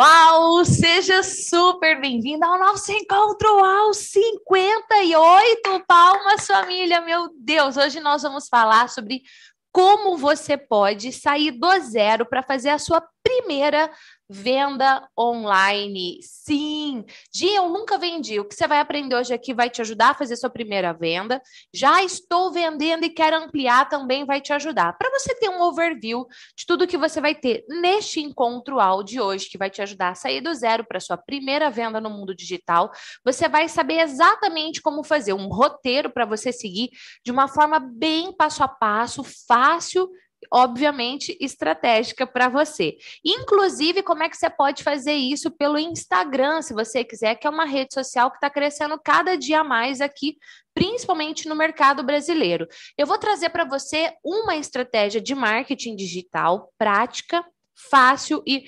Uau, seja super bem-vinda ao nosso encontro ao 58 palmas, família. Meu Deus, hoje nós vamos falar sobre como você pode sair do zero para fazer a sua primeira Venda online. Sim. Dia, eu nunca vendi. O que você vai aprender hoje aqui vai te ajudar a fazer sua primeira venda. Já estou vendendo e quero ampliar também vai te ajudar. Para você ter um overview de tudo que você vai ter neste encontro áudio hoje, que vai te ajudar a sair do zero para sua primeira venda no mundo digital, você vai saber exatamente como fazer um roteiro para você seguir de uma forma bem passo a passo, fácil obviamente, estratégica para você. Inclusive, como é que você pode fazer isso pelo Instagram, se você quiser, que é uma rede social que está crescendo cada dia mais aqui, principalmente no mercado brasileiro. Eu vou trazer para você uma estratégia de marketing digital prática, fácil e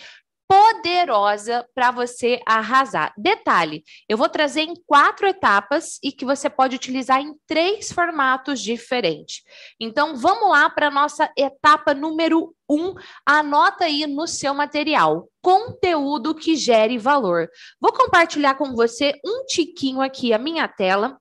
poderosa para você arrasar. Detalhe, eu vou trazer em quatro etapas e que você pode utilizar em três formatos diferentes. Então, vamos lá para a nossa etapa número um. Anota aí no seu material. Conteúdo que gere valor. Vou compartilhar com você um tiquinho aqui a minha tela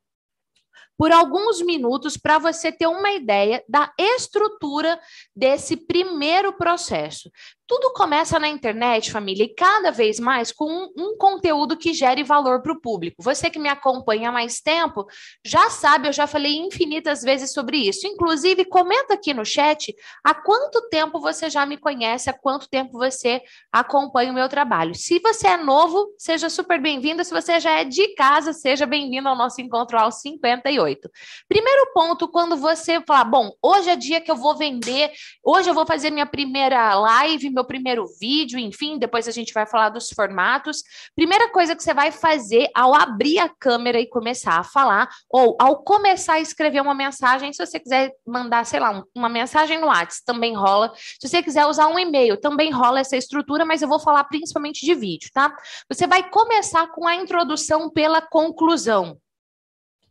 por alguns minutos para você ter uma ideia da estrutura desse primeiro processo. Tudo começa na internet, família, e cada vez mais com um, um conteúdo que gere valor para o público. Você que me acompanha há mais tempo já sabe, eu já falei infinitas vezes sobre isso. Inclusive, comenta aqui no chat há quanto tempo você já me conhece, há quanto tempo você acompanha o meu trabalho. Se você é novo, seja super bem-vindo. Se você já é de casa, seja bem-vindo ao nosso encontro aos 58. Primeiro ponto, quando você falar, bom, hoje é dia que eu vou vender, hoje eu vou fazer minha primeira live, meu primeiro vídeo, enfim, depois a gente vai falar dos formatos. Primeira coisa que você vai fazer ao abrir a câmera e começar a falar, ou ao começar a escrever uma mensagem, se você quiser mandar, sei lá, uma mensagem no WhatsApp, também rola. Se você quiser usar um e-mail, também rola essa estrutura, mas eu vou falar principalmente de vídeo, tá? Você vai começar com a introdução pela conclusão.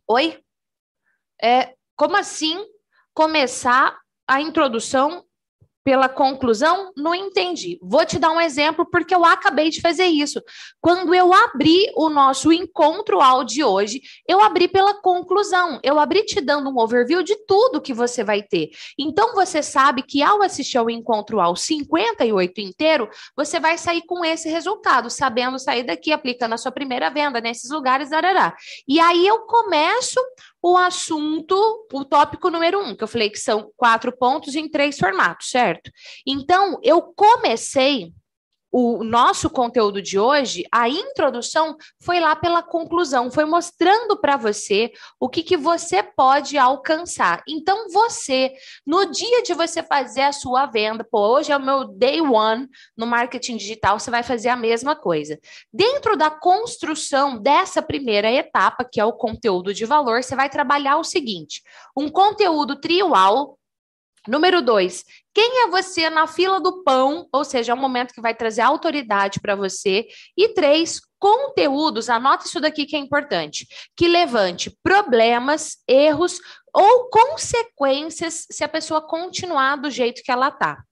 Oi? É, como assim começar a introdução pela conclusão? Não entendi. Vou te dar um exemplo porque eu acabei de fazer isso. Quando eu abri o nosso encontro áudio hoje, eu abri pela conclusão. Eu abri te dando um overview de tudo que você vai ter. Então você sabe que ao assistir ao encontro ao 58 inteiro, você vai sair com esse resultado, sabendo sair daqui aplicando a sua primeira venda nesses lugares, arará. E aí eu começo o assunto, o tópico número um, que eu falei que são quatro pontos em três formatos, certo? Então, eu comecei o nosso conteúdo de hoje, a introdução foi lá pela conclusão, foi mostrando para você o que, que você pode alcançar. Então, você, no dia de você fazer a sua venda, pô, hoje é o meu day one no marketing digital, você vai fazer a mesma coisa. Dentro da construção dessa primeira etapa, que é o conteúdo de valor, você vai trabalhar o seguinte: um conteúdo triual Número dois, quem é você na fila do pão? Ou seja, é um momento que vai trazer autoridade para você. E três, conteúdos, anota isso daqui que é importante, que levante problemas, erros ou consequências se a pessoa continuar do jeito que ela tá.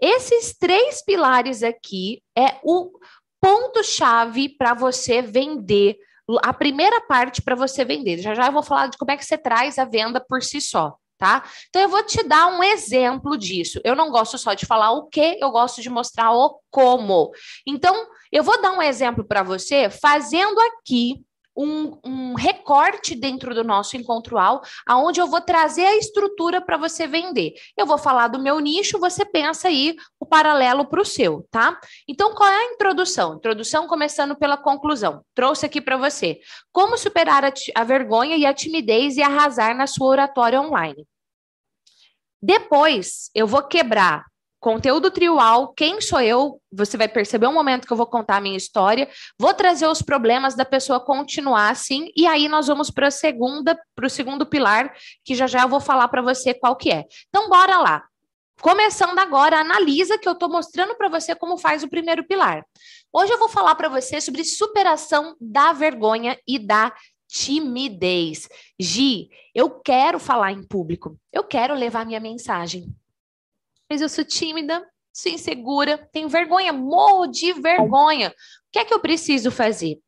Esses três pilares aqui é o ponto-chave para você vender a primeira parte para você vender. Já já eu vou falar de como é que você traz a venda por si só tá? Então eu vou te dar um exemplo disso. Eu não gosto só de falar o que, eu gosto de mostrar o como. Então, eu vou dar um exemplo para você fazendo aqui um, um, recorte dentro do nosso encontrual, aonde eu vou trazer a estrutura para você vender. Eu vou falar do meu nicho, você pensa aí o paralelo para o seu, tá? Então, qual é a introdução? Introdução começando pela conclusão. Trouxe aqui para você. Como superar a, a vergonha e a timidez e arrasar na sua oratória online. Depois, eu vou quebrar conteúdo triual, quem sou eu? Você vai perceber um momento que eu vou contar a minha história, vou trazer os problemas da pessoa continuar assim, e aí nós vamos para a segunda, para o segundo pilar, que já já eu vou falar para você qual que é. Então, bora lá. Começando agora, analisa que eu estou mostrando para você como faz o primeiro pilar. Hoje eu vou falar para você sobre superação da vergonha e da timidez. Gi, eu quero falar em público, eu quero levar minha mensagem. Mas eu sou tímida, sou insegura, tenho vergonha, morro de vergonha. O que é que eu preciso fazer?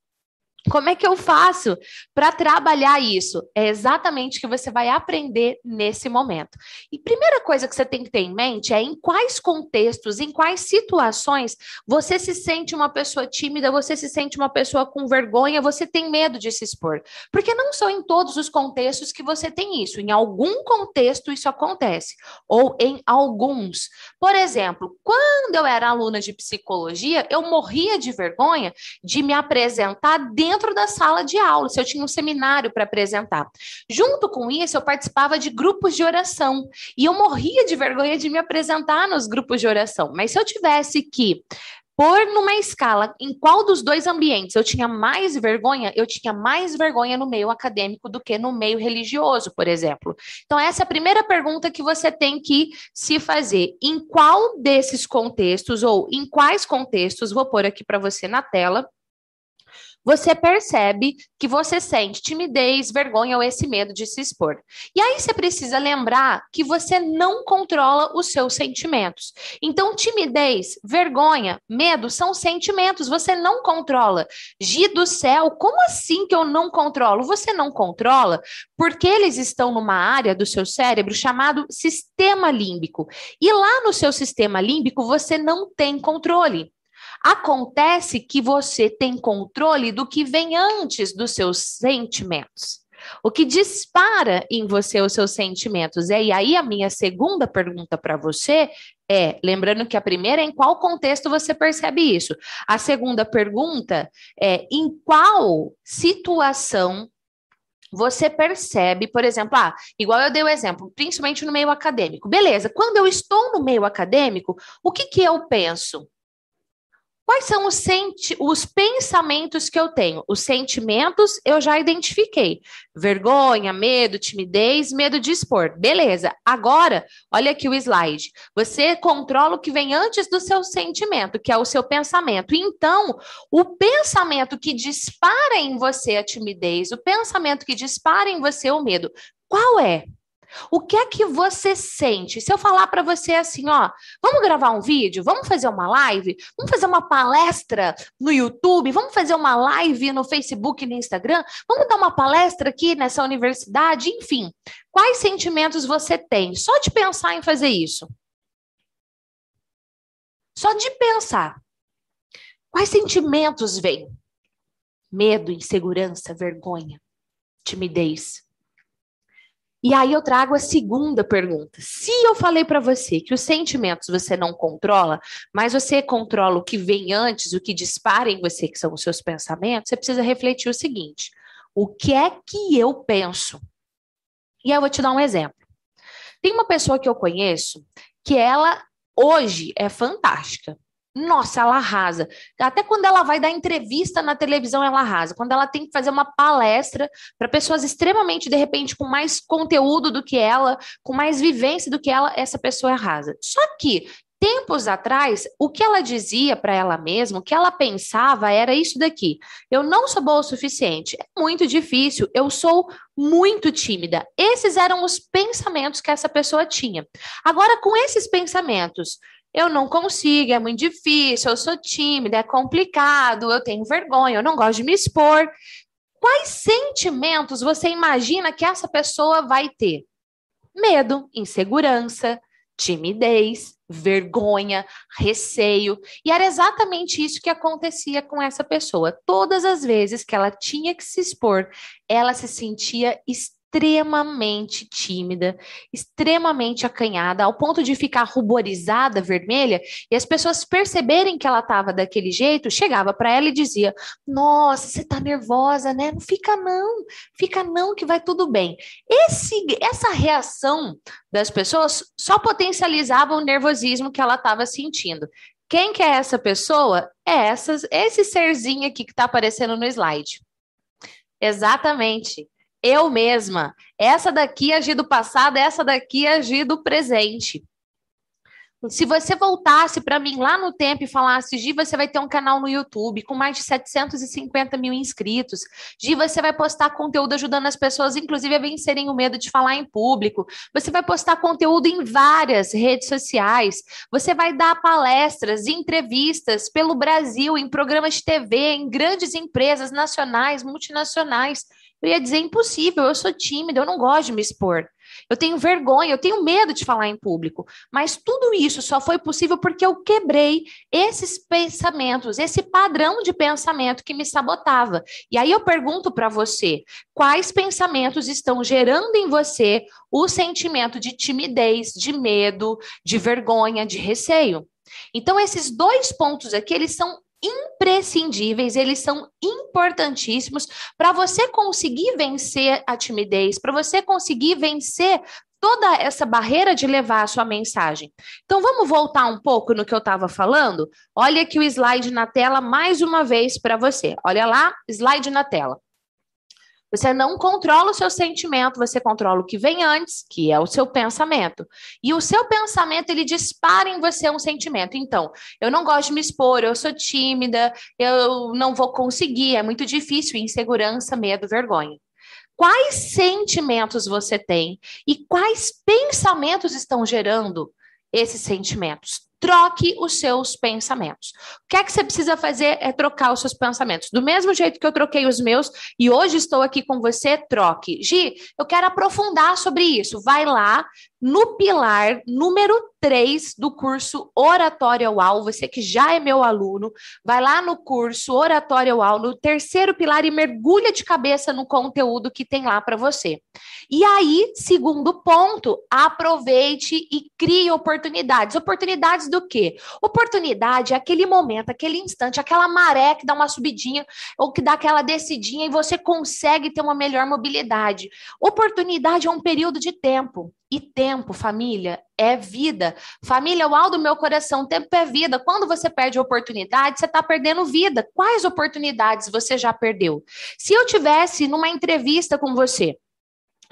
Como é que eu faço para trabalhar isso? É exatamente o que você vai aprender nesse momento. E primeira coisa que você tem que ter em mente é em quais contextos, em quais situações você se sente uma pessoa tímida, você se sente uma pessoa com vergonha, você tem medo de se expor. Porque não são em todos os contextos que você tem isso. Em algum contexto isso acontece, ou em alguns. Por exemplo, quando eu era aluna de psicologia, eu morria de vergonha de me apresentar dentro dentro da sala de aula, se eu tinha um seminário para apresentar. Junto com isso, eu participava de grupos de oração e eu morria de vergonha de me apresentar nos grupos de oração. Mas se eu tivesse que pôr numa escala em qual dos dois ambientes eu tinha mais vergonha, eu tinha mais vergonha no meio acadêmico do que no meio religioso, por exemplo. Então, essa é a primeira pergunta que você tem que se fazer. Em qual desses contextos, ou em quais contextos, vou pôr aqui para você na tela, você percebe que você sente timidez, vergonha ou esse medo de se expor. E aí você precisa lembrar que você não controla os seus sentimentos. Então, timidez, vergonha, medo são sentimentos, você não controla. Gi do céu, como assim que eu não controlo? Você não controla porque eles estão numa área do seu cérebro chamado sistema límbico. E lá no seu sistema límbico você não tem controle. Acontece que você tem controle do que vem antes dos seus sentimentos. O que dispara em você os seus sentimentos. E aí, a minha segunda pergunta para você é: lembrando que a primeira é em qual contexto você percebe isso? A segunda pergunta é: em qual situação você percebe, por exemplo, ah, igual eu dei o exemplo, principalmente no meio acadêmico. Beleza, quando eu estou no meio acadêmico, o que, que eu penso? Quais são os, os pensamentos que eu tenho? Os sentimentos eu já identifiquei. Vergonha, medo, timidez, medo de expor. Beleza. Agora, olha aqui o slide. Você controla o que vem antes do seu sentimento, que é o seu pensamento. Então, o pensamento que dispara em você a timidez, o pensamento que dispara em você o medo, qual é? O que é que você sente? Se eu falar para você assim, ó, vamos gravar um vídeo, vamos fazer uma live, vamos fazer uma palestra no YouTube, vamos fazer uma live no Facebook no Instagram, vamos dar uma palestra aqui nessa universidade, enfim. Quais sentimentos você tem só de pensar em fazer isso? Só de pensar. Quais sentimentos vêm? Medo, insegurança, vergonha, timidez. E aí eu trago a segunda pergunta. Se eu falei para você que os sentimentos você não controla, mas você controla o que vem antes, o que dispara em você, que são os seus pensamentos, você precisa refletir o seguinte: o que é que eu penso? E aí eu vou te dar um exemplo. Tem uma pessoa que eu conheço que ela hoje é fantástica. Nossa, ela arrasa. Até quando ela vai dar entrevista na televisão, ela arrasa. Quando ela tem que fazer uma palestra para pessoas extremamente, de repente, com mais conteúdo do que ela, com mais vivência do que ela, essa pessoa arrasa. Só que tempos atrás, o que ela dizia para ela mesma, o que ela pensava era isso daqui: eu não sou boa o suficiente, é muito difícil, eu sou muito tímida. Esses eram os pensamentos que essa pessoa tinha. Agora, com esses pensamentos, eu não consigo, é muito difícil, eu sou tímida, é complicado, eu tenho vergonha, eu não gosto de me expor. Quais sentimentos você imagina que essa pessoa vai ter? Medo, insegurança, timidez, vergonha, receio. E era exatamente isso que acontecia com essa pessoa. Todas as vezes que ela tinha que se expor, ela se sentia extremamente tímida, extremamente acanhada, ao ponto de ficar ruborizada, vermelha, e as pessoas perceberem que ela estava daquele jeito, chegava para ela e dizia: "Nossa, você está nervosa, né? Não fica não, fica não que vai tudo bem". Esse essa reação das pessoas só potencializava o nervosismo que ela estava sentindo. Quem que é essa pessoa? É essas, esse serzinho aqui que está aparecendo no slide. Exatamente eu mesma. Essa daqui agir do passado, essa daqui agir do presente. Se você voltasse para mim lá no tempo e falasse, Gi, você vai ter um canal no YouTube com mais de 750 mil inscritos. Gi, você vai postar conteúdo ajudando as pessoas, inclusive, a vencerem o medo de falar em público. Você vai postar conteúdo em várias redes sociais. Você vai dar palestras, entrevistas pelo Brasil, em programas de TV, em grandes empresas nacionais, multinacionais. Eu ia dizer impossível, eu sou tímida, eu não gosto de me expor. Eu tenho vergonha, eu tenho medo de falar em público. Mas tudo isso só foi possível porque eu quebrei esses pensamentos, esse padrão de pensamento que me sabotava. E aí eu pergunto para você: quais pensamentos estão gerando em você o sentimento de timidez, de medo, de vergonha, de receio? Então, esses dois pontos aqui, eles são imprescindíveis, eles são importantíssimos para você conseguir vencer a timidez, para você conseguir vencer toda essa barreira de levar a sua mensagem. Então vamos voltar um pouco no que eu estava falando? Olha aqui o slide na tela mais uma vez para você. Olha lá, slide na tela. Você não controla o seu sentimento, você controla o que vem antes, que é o seu pensamento. E o seu pensamento, ele dispara em você um sentimento. Então, eu não gosto de me expor, eu sou tímida, eu não vou conseguir, é muito difícil, insegurança, medo, vergonha. Quais sentimentos você tem e quais pensamentos estão gerando esses sentimentos? Troque os seus pensamentos. O que é que você precisa fazer é trocar os seus pensamentos. Do mesmo jeito que eu troquei os meus e hoje estou aqui com você, troque. Gi, eu quero aprofundar sobre isso. Vai lá no pilar número 3 do curso Oratória UAU, você que já é meu aluno, vai lá no curso Oratória UAU, no terceiro pilar e mergulha de cabeça no conteúdo que tem lá para você. E aí, segundo ponto, aproveite e crie oportunidades. Oportunidades do quê? Oportunidade é aquele momento, aquele instante, aquela maré que dá uma subidinha ou que dá aquela descidinha e você consegue ter uma melhor mobilidade. Oportunidade é um período de tempo. E tempo, família, é vida. Família, o alto do meu coração, tempo é vida. Quando você perde oportunidade, você está perdendo vida. Quais oportunidades você já perdeu? Se eu tivesse numa entrevista com você,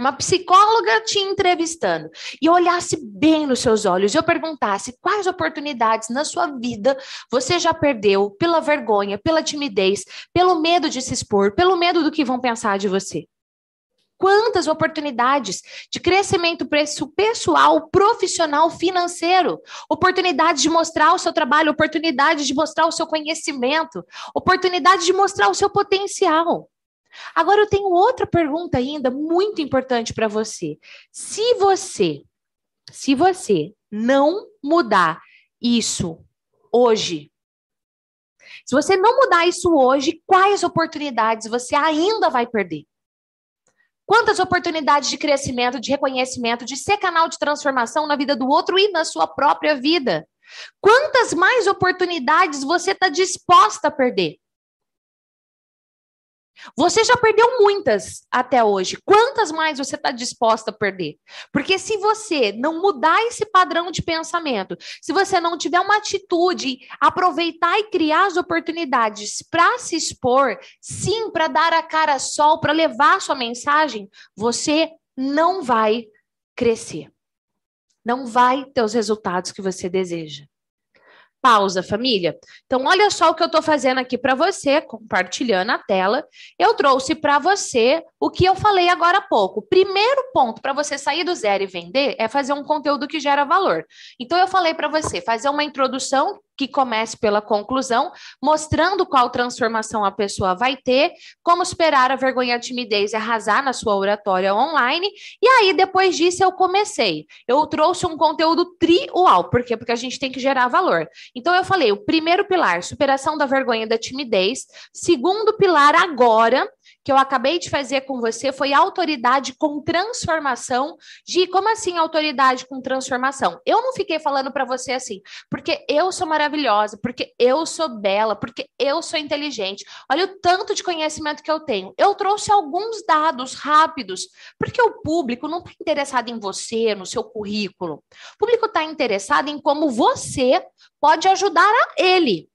uma psicóloga te entrevistando e eu olhasse bem nos seus olhos e eu perguntasse quais oportunidades na sua vida você já perdeu pela vergonha, pela timidez, pelo medo de se expor, pelo medo do que vão pensar de você. Quantas oportunidades de crescimento pessoal, profissional, financeiro, oportunidade de mostrar o seu trabalho, oportunidade de mostrar o seu conhecimento, oportunidade de mostrar o seu potencial. Agora eu tenho outra pergunta ainda muito importante para você. Se você, se você não mudar isso hoje, se você não mudar isso hoje, quais oportunidades você ainda vai perder? Quantas oportunidades de crescimento, de reconhecimento, de ser canal de transformação na vida do outro e na sua própria vida? Quantas mais oportunidades você está disposta a perder? Você já perdeu muitas até hoje. Quantas mais você está disposta a perder? Porque se você não mudar esse padrão de pensamento, se você não tiver uma atitude, aproveitar e criar as oportunidades para se expor, sim, para dar a cara sol, para levar a sua mensagem, você não vai crescer. Não vai ter os resultados que você deseja pausa, família. Então, olha só o que eu estou fazendo aqui para você, compartilhando a tela. Eu trouxe para você o que eu falei agora há pouco. Primeiro ponto para você sair do zero e vender é fazer um conteúdo que gera valor. Então, eu falei para você fazer uma introdução que comece pela conclusão, mostrando qual transformação a pessoa vai ter, como superar a vergonha a timidez e arrasar na sua oratória online. E aí, depois disso, eu comecei. Eu trouxe um conteúdo triual. Por quê? Porque a gente tem que gerar valor. Então, eu falei: o primeiro pilar, superação da vergonha e da timidez. Segundo pilar, agora, que eu acabei de fazer com você foi autoridade com transformação. De como assim autoridade com transformação? Eu não fiquei falando para você assim, porque eu sou maravilhosa, porque eu sou bela, porque eu sou inteligente. Olha o tanto de conhecimento que eu tenho. Eu trouxe alguns dados rápidos, porque o público não está interessado em você, no seu currículo. O público está interessado em como você pode ajudar a ele.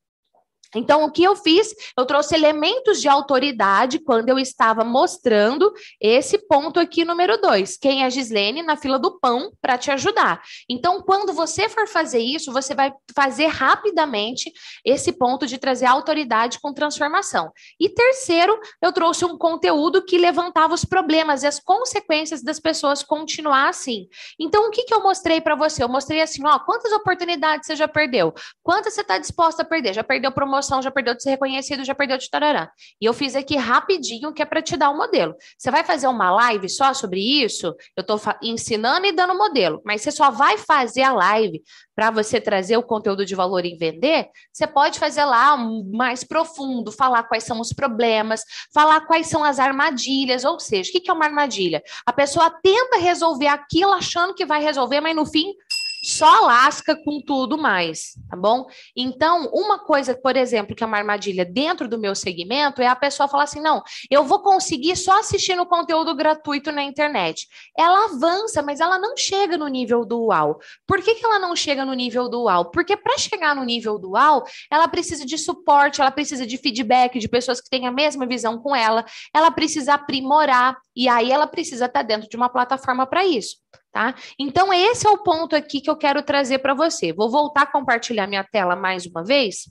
Então, o que eu fiz? Eu trouxe elementos de autoridade quando eu estava mostrando esse ponto aqui, número dois. Quem é Gislene na fila do pão para te ajudar. Então, quando você for fazer isso, você vai fazer rapidamente esse ponto de trazer autoridade com transformação. E terceiro, eu trouxe um conteúdo que levantava os problemas e as consequências das pessoas continuar assim. Então, o que, que eu mostrei para você? Eu mostrei assim: ó, quantas oportunidades você já perdeu? Quantas você está disposta a perder? Já perdeu promoção? Promoção, já perdeu de ser reconhecido, já perdeu de tarará. E eu fiz aqui rapidinho, que é para te dar um modelo. Você vai fazer uma live só sobre isso? Eu estou ensinando e dando modelo, mas você só vai fazer a live para você trazer o conteúdo de valor e vender, você pode fazer lá mais profundo, falar quais são os problemas, falar quais são as armadilhas, ou seja, o que é uma armadilha? A pessoa tenta resolver aquilo achando que vai resolver, mas no fim só lasca com tudo mais, tá bom? Então, uma coisa, por exemplo, que é uma armadilha dentro do meu segmento é a pessoa falar assim: não, eu vou conseguir só assistindo conteúdo gratuito na internet. Ela avança, mas ela não chega no nível do. Por que, que ela não chega no nível do? Porque para chegar no nível do ela precisa de suporte, ela precisa de feedback de pessoas que têm a mesma visão com ela, ela precisa aprimorar, e aí ela precisa estar dentro de uma plataforma para isso tá? Então, esse é o ponto aqui que eu quero trazer para você. Vou voltar a compartilhar minha tela mais uma vez,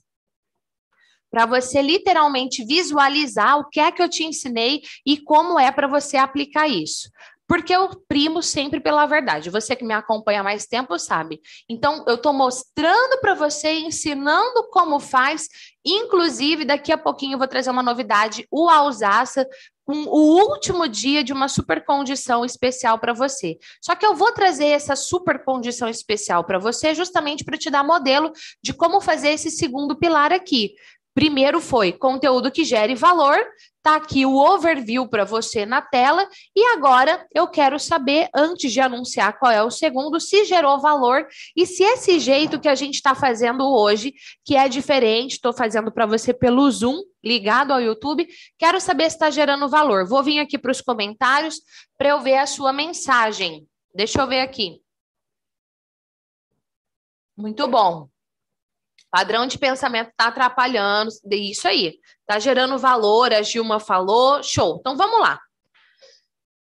para você literalmente visualizar o que é que eu te ensinei e como é para você aplicar isso. Porque eu primo sempre pela verdade. Você que me acompanha há mais tempo sabe. Então, eu estou mostrando para você, ensinando como faz. Inclusive, daqui a pouquinho eu vou trazer uma novidade: o Alsaça um, o último dia de uma super condição especial para você. Só que eu vou trazer essa super condição especial para você justamente para te dar modelo de como fazer esse segundo pilar aqui. Primeiro foi conteúdo que gere valor, tá aqui o overview para você na tela, e agora eu quero saber, antes de anunciar qual é o segundo, se gerou valor e se esse jeito que a gente está fazendo hoje, que é diferente, estou fazendo para você pelo Zoom, ligado ao YouTube, quero saber se está gerando valor. Vou vir aqui para os comentários para eu ver a sua mensagem. Deixa eu ver aqui. Muito bom. Padrão de pensamento está atrapalhando, isso aí. Está gerando valor, a Gilma falou. Show. Então vamos lá.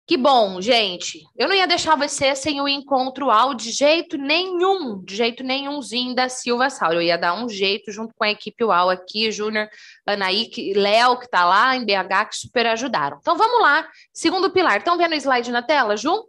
Que bom, gente. Eu não ia deixar você sem o encontro ao de jeito nenhum, de jeito nenhumzinho da Silva Sauro. Eu ia dar um jeito junto com a equipe UAU aqui, Júnior, Anaí, Léo, que está lá em BH, que super ajudaram. Então vamos lá. Segundo pilar. Estão vendo o slide na tela, Ju?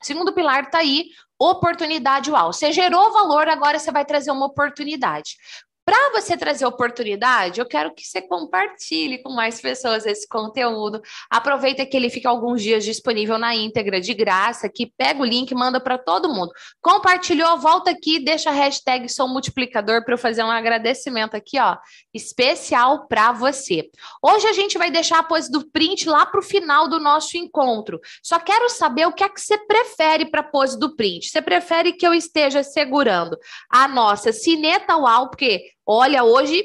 Segundo pilar está aí, oportunidade UAU. Você gerou valor, agora você vai trazer uma oportunidade. Para você trazer oportunidade, eu quero que você compartilhe com mais pessoas esse conteúdo. Aproveita que ele fica alguns dias disponível na íntegra, de graça, que pega o link e manda para todo mundo. Compartilhou, volta aqui, deixa a hashtag Sou Multiplicador para eu fazer um agradecimento aqui, ó, especial para você. Hoje a gente vai deixar a pose do print lá para o final do nosso encontro. Só quero saber o que é que você prefere para a pose do print. Você prefere que eu esteja segurando a nossa cineta UAU, porque Olha, hoje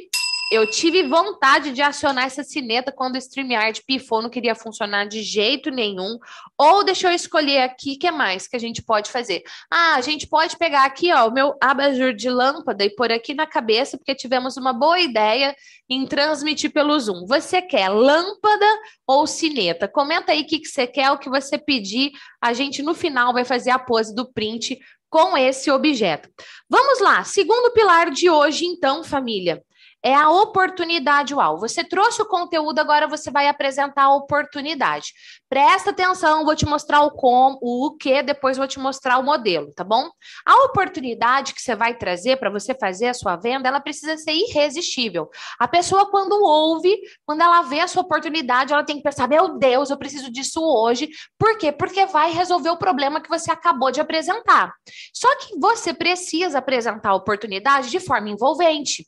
eu tive vontade de acionar essa sineta quando o StreamYard pifou, não queria funcionar de jeito nenhum. Ou deixa eu escolher aqui, o que mais que a gente pode fazer? Ah, a gente pode pegar aqui, ó, o meu abajur de lâmpada e pôr aqui na cabeça, porque tivemos uma boa ideia em transmitir pelo Zoom. Você quer lâmpada ou sineta? Comenta aí o que, que você quer, o que você pedir. A gente, no final, vai fazer a pose do print com esse objeto. Vamos lá, segundo pilar de hoje, então, família é a oportunidade UAU. Você trouxe o conteúdo, agora você vai apresentar a oportunidade. Presta atenção, vou te mostrar o como, o que, depois vou te mostrar o modelo, tá bom? A oportunidade que você vai trazer para você fazer a sua venda, ela precisa ser irresistível. A pessoa, quando ouve, quando ela vê a sua oportunidade, ela tem que pensar: meu Deus, eu preciso disso hoje. Por quê? Porque vai resolver o problema que você acabou de apresentar. Só que você precisa apresentar a oportunidade de forma envolvente.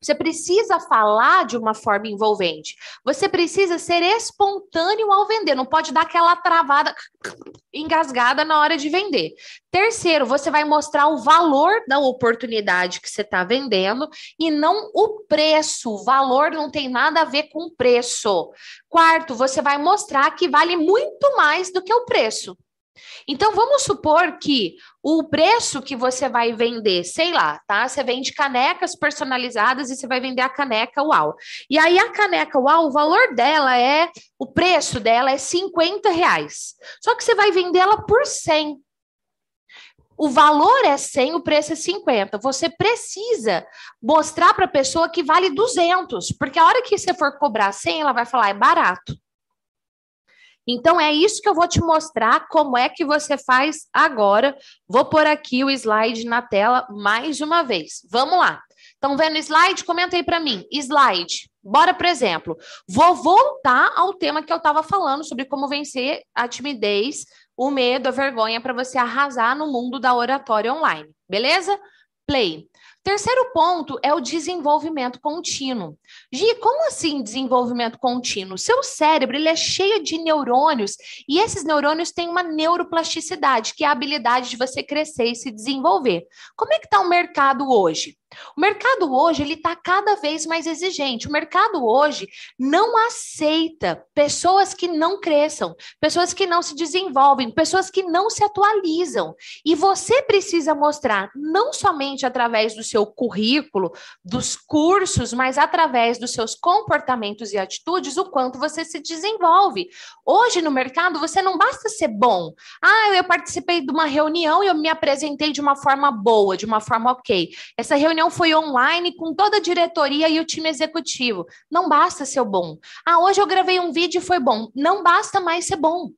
Você precisa falar de uma forma envolvente. Você precisa ser espontâneo ao vender. Não pode dar aquela travada engasgada na hora de vender. Terceiro, você vai mostrar o valor da oportunidade que você está vendendo e não o preço. O valor não tem nada a ver com preço. Quarto, você vai mostrar que vale muito mais do que o preço. Então, vamos supor que o preço que você vai vender, sei lá, tá? Você vende canecas personalizadas e você vai vender a caneca UAU. E aí, a caneca UAU, o valor dela é, o preço dela é 50 reais. Só que você vai vender ela por 100. O valor é 100, o preço é 50. Você precisa mostrar para a pessoa que vale 200, porque a hora que você for cobrar 100, ela vai falar, é barato. Então, é isso que eu vou te mostrar como é que você faz agora. Vou pôr aqui o slide na tela mais uma vez. Vamos lá. Estão vendo o slide? Comenta aí para mim. Slide. Bora, por exemplo. Vou voltar ao tema que eu estava falando sobre como vencer a timidez, o medo, a vergonha para você arrasar no mundo da oratória online. Beleza? Play. Terceiro ponto é o desenvolvimento contínuo. Gi, como assim desenvolvimento contínuo? Seu cérebro ele é cheio de neurônios e esses neurônios têm uma neuroplasticidade, que é a habilidade de você crescer e se desenvolver. Como é que está o mercado hoje? O mercado hoje ele está cada vez mais exigente. O mercado hoje não aceita pessoas que não cresçam, pessoas que não se desenvolvem, pessoas que não se atualizam. E você precisa mostrar não somente através do seu currículo, dos cursos, mas através dos seus comportamentos e atitudes o quanto você se desenvolve. Hoje no mercado você não basta ser bom. Ah, eu participei de uma reunião e eu me apresentei de uma forma boa, de uma forma ok. Essa reunião foi online com toda a diretoria e o time executivo. Não basta ser bom. Ah, hoje eu gravei um vídeo e foi bom. Não basta mais ser bom.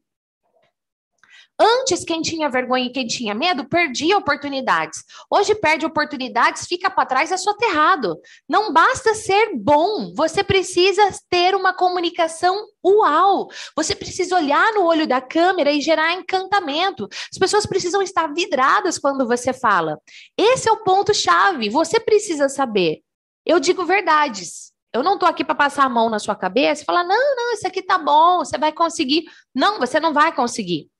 Antes, quem tinha vergonha e quem tinha medo perdia oportunidades. Hoje perde oportunidades, fica para trás, é soterrado. Não basta ser bom, você precisa ter uma comunicação uau. Você precisa olhar no olho da câmera e gerar encantamento. As pessoas precisam estar vidradas quando você fala. Esse é o ponto-chave. Você precisa saber. Eu digo verdades. Eu não estou aqui para passar a mão na sua cabeça e falar: não, não, isso aqui tá bom, você vai conseguir. Não, você não vai conseguir.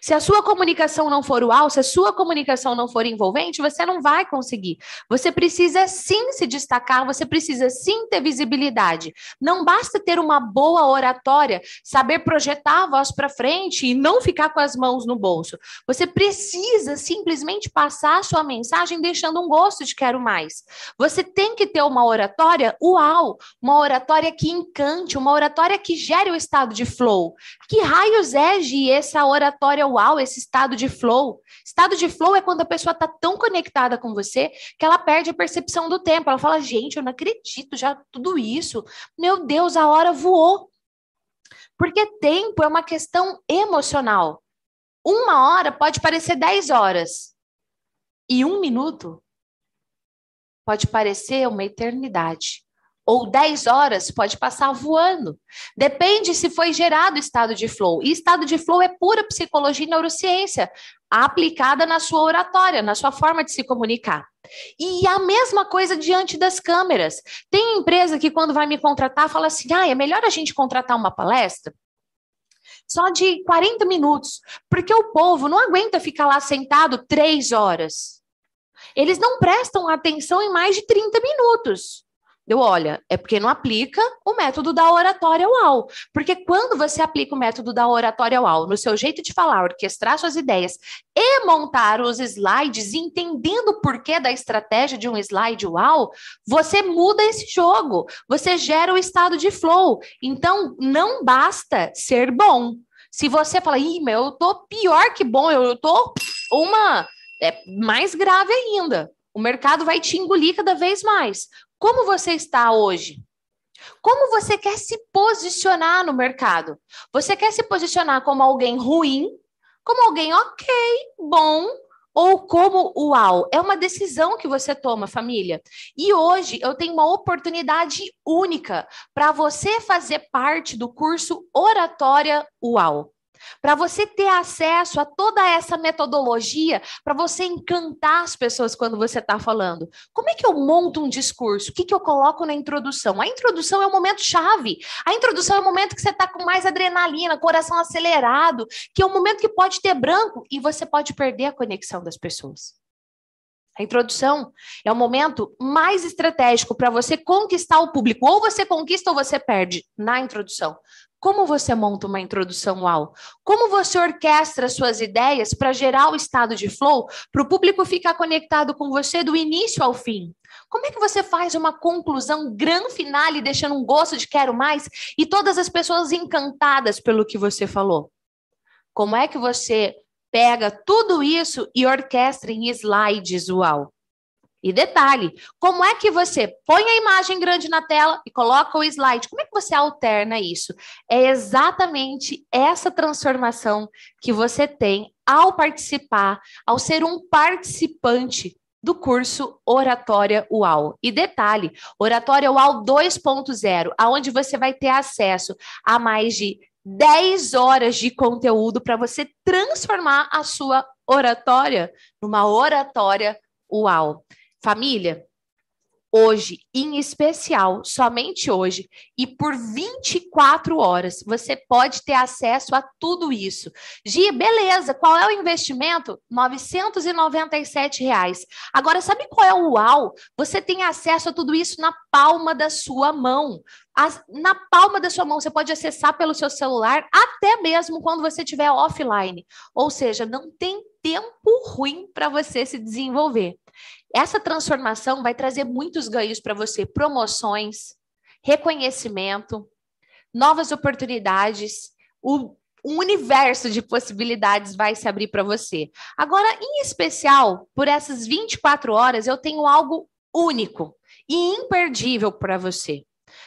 Se a sua comunicação não for uau, se a sua comunicação não for envolvente, você não vai conseguir. Você precisa sim se destacar, você precisa sim ter visibilidade. Não basta ter uma boa oratória, saber projetar a voz para frente e não ficar com as mãos no bolso. Você precisa simplesmente passar a sua mensagem deixando um gosto de quero mais. Você tem que ter uma oratória uau, uma oratória que encante, uma oratória que gere o estado de flow. Que raios é, Gi, essa oratória? Oratória uau, esse estado de flow. Estado de flow é quando a pessoa está tão conectada com você que ela perde a percepção do tempo. Ela fala, gente, eu não acredito já tudo isso. Meu Deus, a hora voou. Porque tempo é uma questão emocional. Uma hora pode parecer dez horas. E um minuto pode parecer uma eternidade ou 10 horas pode passar voando. Depende se foi gerado estado de flow. E estado de flow é pura psicologia e neurociência aplicada na sua oratória, na sua forma de se comunicar. E a mesma coisa diante das câmeras. Tem empresa que quando vai me contratar fala assim: "Ah, é melhor a gente contratar uma palestra só de 40 minutos, porque o povo não aguenta ficar lá sentado três horas. Eles não prestam atenção em mais de 30 minutos. Eu, olha, é porque não aplica o método da oratória UAU. Porque quando você aplica o método da oratória UAU no seu jeito de falar, orquestrar suas ideias e montar os slides, entendendo o porquê da estratégia de um slide UAU, você muda esse jogo. Você gera o estado de flow. Então, não basta ser bom. Se você fala, ih, meu, eu tô pior que bom, eu tô uma. É mais grave ainda. O mercado vai te engolir cada vez mais. Como você está hoje? Como você quer se posicionar no mercado? Você quer se posicionar como alguém ruim, como alguém ok, bom, ou como uau? É uma decisão que você toma, família. E hoje eu tenho uma oportunidade única para você fazer parte do curso Oratória Uau para você ter acesso a toda essa metodologia, para você encantar as pessoas quando você está falando. Como é que eu monto um discurso? O que, que eu coloco na introdução? A introdução é o momento chave. A introdução é o momento que você está com mais adrenalina, coração acelerado, que é um momento que pode ter branco e você pode perder a conexão das pessoas. A introdução é o momento mais estratégico para você conquistar o público. Ou você conquista ou você perde na introdução. Como você monta uma introdução UAU? Como você orquestra suas ideias para gerar o estado de flow, para o público ficar conectado com você do início ao fim? Como é que você faz uma conclusão grande finale, deixando um gosto de quero mais e todas as pessoas encantadas pelo que você falou? Como é que você pega tudo isso e orquestra em slides UAU? E detalhe, como é que você põe a imagem grande na tela e coloca o slide? Como é que você alterna isso? É exatamente essa transformação que você tem ao participar, ao ser um participante do curso Oratória UAU. E detalhe, Oratória UAU 2.0, aonde você vai ter acesso a mais de 10 horas de conteúdo para você transformar a sua oratória numa oratória UAU. Família, hoje, em especial, somente hoje, e por 24 horas, você pode ter acesso a tudo isso. Gia, beleza, qual é o investimento? 997 reais. Agora, sabe qual é o uau? Você tem acesso a tudo isso na palma da sua mão. As, na palma da sua mão, você pode acessar pelo seu celular, até mesmo quando você estiver offline. Ou seja, não tem tempo ruim para você se desenvolver. Essa transformação vai trazer muitos ganhos para você: promoções, reconhecimento, novas oportunidades, o, o universo de possibilidades vai se abrir para você. Agora, em especial, por essas 24 horas, eu tenho algo único e imperdível para você.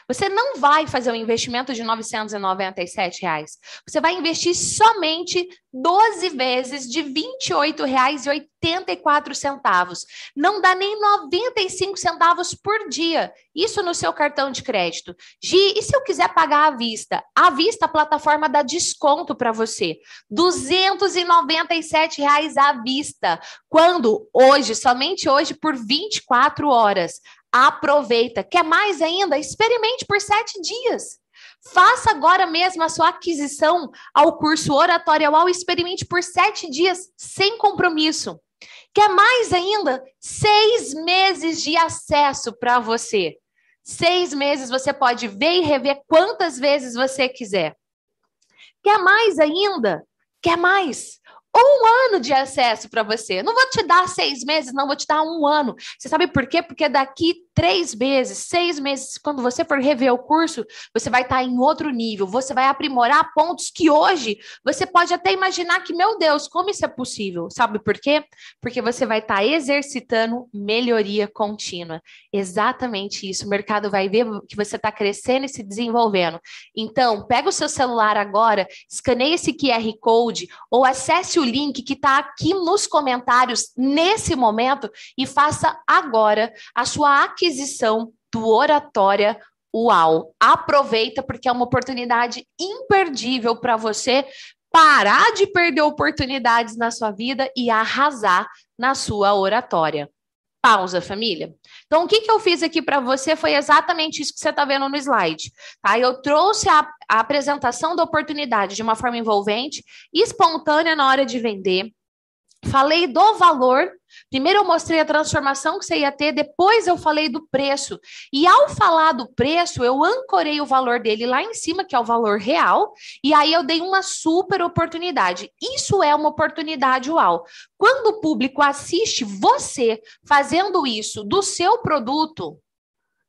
Você não vai fazer um investimento de 997 reais. Você vai investir somente 12 vezes de R$ 28,84. Não dá nem 95 centavos por dia. Isso no seu cartão de crédito. Gi, e se eu quiser pagar à vista? À vista, a plataforma dá desconto para você. 297 reais à vista. Quando? Hoje, somente hoje, por 24 horas. Aproveita. Quer mais ainda? Experimente por sete dias. Faça agora mesmo a sua aquisição ao curso Oratório ao Experimente por sete dias, sem compromisso. Quer mais ainda? Seis meses de acesso para você. Seis meses você pode ver e rever quantas vezes você quiser. Quer mais ainda? Quer mais? Um ano de acesso para você. Não vou te dar seis meses, não, vou te dar um ano. Você sabe por quê? Porque daqui três meses, seis meses, quando você for rever o curso, você vai estar tá em outro nível, você vai aprimorar pontos que hoje você pode até imaginar que, meu Deus, como isso é possível? Sabe por quê? Porque você vai estar tá exercitando melhoria contínua. Exatamente isso. O mercado vai ver que você está crescendo e se desenvolvendo. Então, pega o seu celular agora, escaneie esse QR Code ou acesse o link que está aqui nos comentários nesse momento e faça agora a sua aquisição do Oratória UAU. Aproveita, porque é uma oportunidade imperdível para você parar de perder oportunidades na sua vida e arrasar na sua oratória. Pausa, família. Então, o que, que eu fiz aqui para você foi exatamente isso que você está vendo no slide. Tá? Eu trouxe a, a apresentação da oportunidade de uma forma envolvente, espontânea na hora de vender. Falei do valor. Primeiro eu mostrei a transformação que você ia ter, depois eu falei do preço. E ao falar do preço, eu ancorei o valor dele lá em cima, que é o valor real, e aí eu dei uma super oportunidade. Isso é uma oportunidade uau. Quando o público assiste você fazendo isso do seu produto,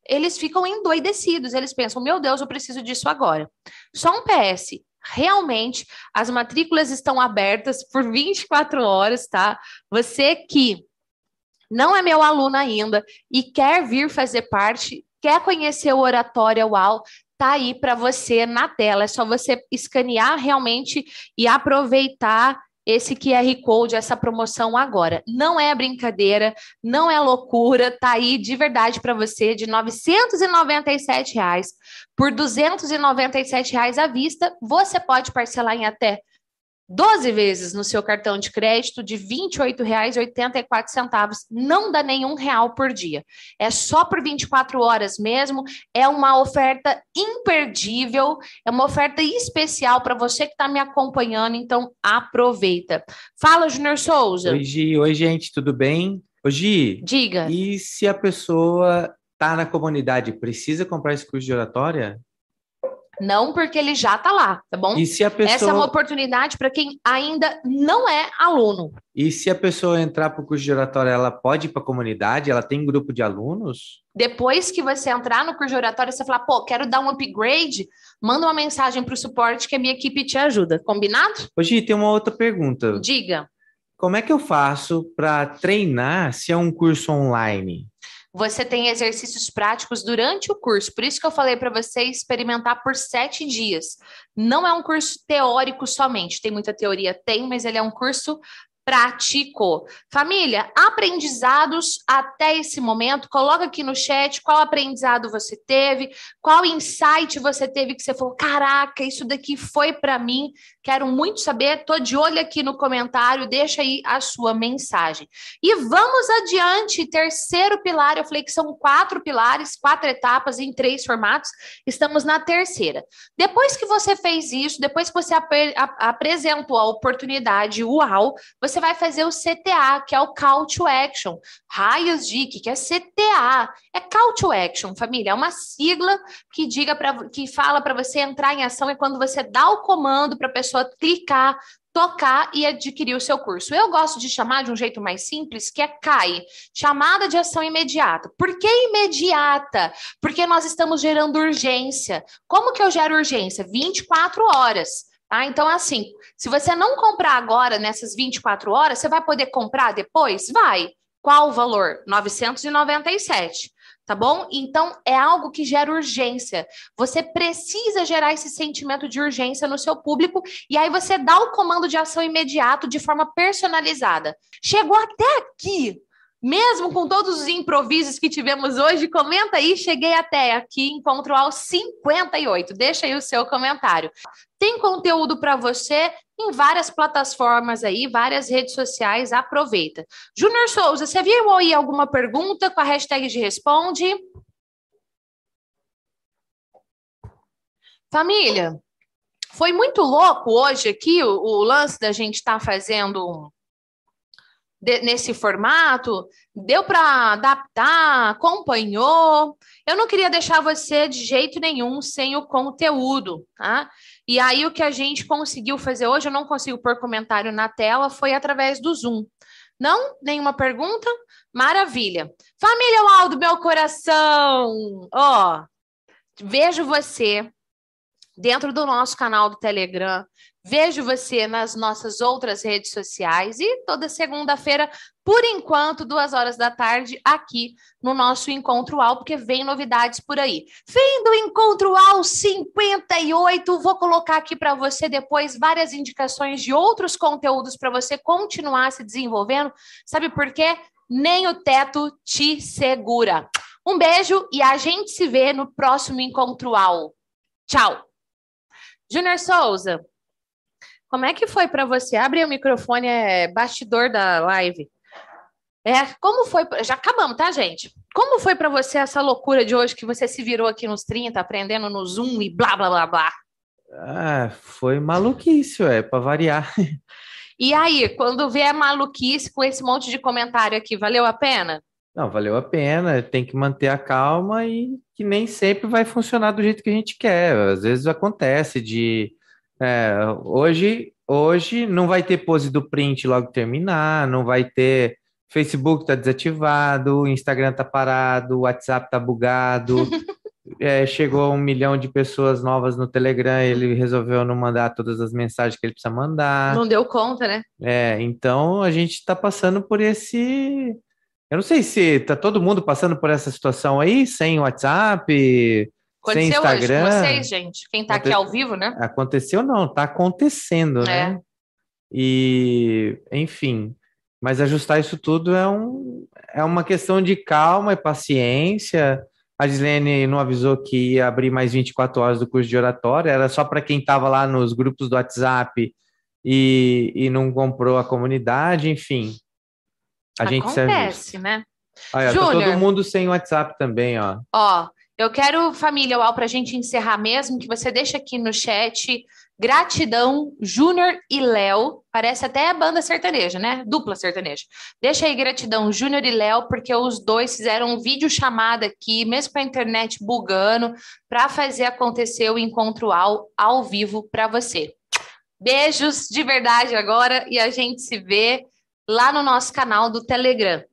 eles ficam endoidecidos, eles pensam: meu Deus, eu preciso disso agora. Só um PS realmente as matrículas estão abertas por 24 horas, tá? Você que não é meu aluno ainda e quer vir fazer parte, quer conhecer o Oratório UAU, tá aí para você na tela. É só você escanear realmente e aproveitar esse QR Code, essa promoção agora. Não é brincadeira, não é loucura, tá aí de verdade para você de 997 reais por 297 reais à vista. Você pode parcelar em até 12 vezes no seu cartão de crédito de R$ 28,84. Não dá nenhum real por dia. É só por 24 horas mesmo. É uma oferta imperdível, é uma oferta especial para você que está me acompanhando. Então, aproveita. Fala, Junior Souza. Oi, Gi. Oi, gente, tudo bem? Oi, Gi. Diga. E se a pessoa está na comunidade, precisa comprar esse curso de oratória? Não porque ele já está lá, tá bom? E se a pessoa... Essa é uma oportunidade para quem ainda não é aluno. E se a pessoa entrar para o curso de oratória, ela pode ir para a comunidade? Ela tem grupo de alunos? Depois que você entrar no curso de oratória, você falar, pô, quero dar um upgrade, manda uma mensagem para o suporte que a minha equipe te ajuda. Combinado? Hoje tem uma outra pergunta. Diga. Como é que eu faço para treinar se é um curso online? Você tem exercícios práticos durante o curso, por isso que eu falei para você experimentar por sete dias. Não é um curso teórico somente, tem muita teoria, tem, mas ele é um curso prático. Família, aprendizados até esse momento, coloca aqui no chat qual aprendizado você teve, qual insight você teve que você falou, caraca, isso daqui foi para mim. Quero muito saber, tô de olho aqui no comentário, deixa aí a sua mensagem. E vamos adiante, terceiro pilar, eu falei que são quatro pilares, quatro etapas em três formatos. Estamos na terceira. Depois que você fez isso, depois que você ap apresentou a oportunidade, uau, você você vai fazer o CTA, que é o Call to Action. Raios de que é CTA. É Call to Action, família. É uma sigla que diga para que fala para você entrar em ação é quando você dá o comando para a pessoa clicar tocar e adquirir o seu curso. Eu gosto de chamar de um jeito mais simples, que é CAI, chamada de ação imediata. Por que imediata? Porque nós estamos gerando urgência. Como que eu gero urgência? 24 horas. Tá? Então, assim, se você não comprar agora, nessas 24 horas, você vai poder comprar depois? Vai. Qual o valor? 997 tá bom? Então é algo que gera urgência. Você precisa gerar esse sentimento de urgência no seu público e aí você dá o comando de ação imediato de forma personalizada. Chegou até aqui, mesmo com todos os improvisos que tivemos hoje, comenta aí, cheguei até aqui, encontro ao 58. Deixa aí o seu comentário. Tem conteúdo para você em várias plataformas aí, várias redes sociais, aproveita. Júnior Souza, você viu aí alguma pergunta com a hashtag de responde? Família, foi muito louco hoje aqui o, o lance da gente estar tá fazendo de, nesse formato, deu para adaptar, acompanhou. Eu não queria deixar você de jeito nenhum sem o conteúdo, tá? E aí o que a gente conseguiu fazer hoje, eu não consigo pôr comentário na tela, foi através do Zoom. Não? Nenhuma pergunta? Maravilha. Família Aldo, meu coração! Ó, vejo você dentro do nosso canal do Telegram. Vejo você nas nossas outras redes sociais e toda segunda-feira, por enquanto, duas horas da tarde, aqui no nosso Encontro Al, porque vem novidades por aí. Fim do Encontro Al 58, vou colocar aqui para você depois várias indicações de outros conteúdos para você continuar se desenvolvendo. Sabe por quê? Nem o teto te segura. Um beijo e a gente se vê no próximo Encontro Al. Tchau! Júnior Souza, como é que foi para você? Abre o microfone, é bastidor da live. É, como foi? Já acabamos, tá, gente? Como foi para você essa loucura de hoje que você se virou aqui nos 30, aprendendo no Zoom e blá blá blá blá? Ah, foi maluquice, é, para variar. E aí, quando vê a maluquice com esse monte de comentário aqui, valeu a pena? Não, valeu a pena, tem que manter a calma e que nem sempre vai funcionar do jeito que a gente quer. Às vezes acontece de é, hoje, hoje não vai ter pose do print logo terminar, não vai ter Facebook tá desativado, Instagram tá parado, WhatsApp tá bugado. é, chegou um milhão de pessoas novas no Telegram, ele resolveu não mandar todas as mensagens que ele precisa mandar. Não deu conta, né? É, então a gente está passando por esse eu não sei se tá todo mundo passando por essa situação aí, sem WhatsApp, Aconteceu sem Instagram. Hoje com vocês, gente. Quem tá aqui ao vivo, né? Aconteceu não, tá acontecendo, né? É. E, enfim, mas ajustar isso tudo é, um, é uma questão de calma e paciência. A Gislene não avisou que ia abrir mais 24 horas do curso de oratória, era só para quem estava lá nos grupos do WhatsApp e, e não comprou a comunidade, enfim. A gente Acontece, né? Olha, tá todo mundo sem WhatsApp também, ó. Ó, Eu quero, família, para a gente encerrar mesmo, que você deixa aqui no chat Gratidão, Júnior e Léo. Parece até a banda sertaneja, né? Dupla sertaneja. Deixa aí gratidão, Júnior e Léo, porque os dois fizeram um vídeo chamada aqui, mesmo com a internet bugando, para fazer acontecer o encontro ao, ao vivo para você. Beijos de verdade agora e a gente se vê lá no nosso canal do Telegram.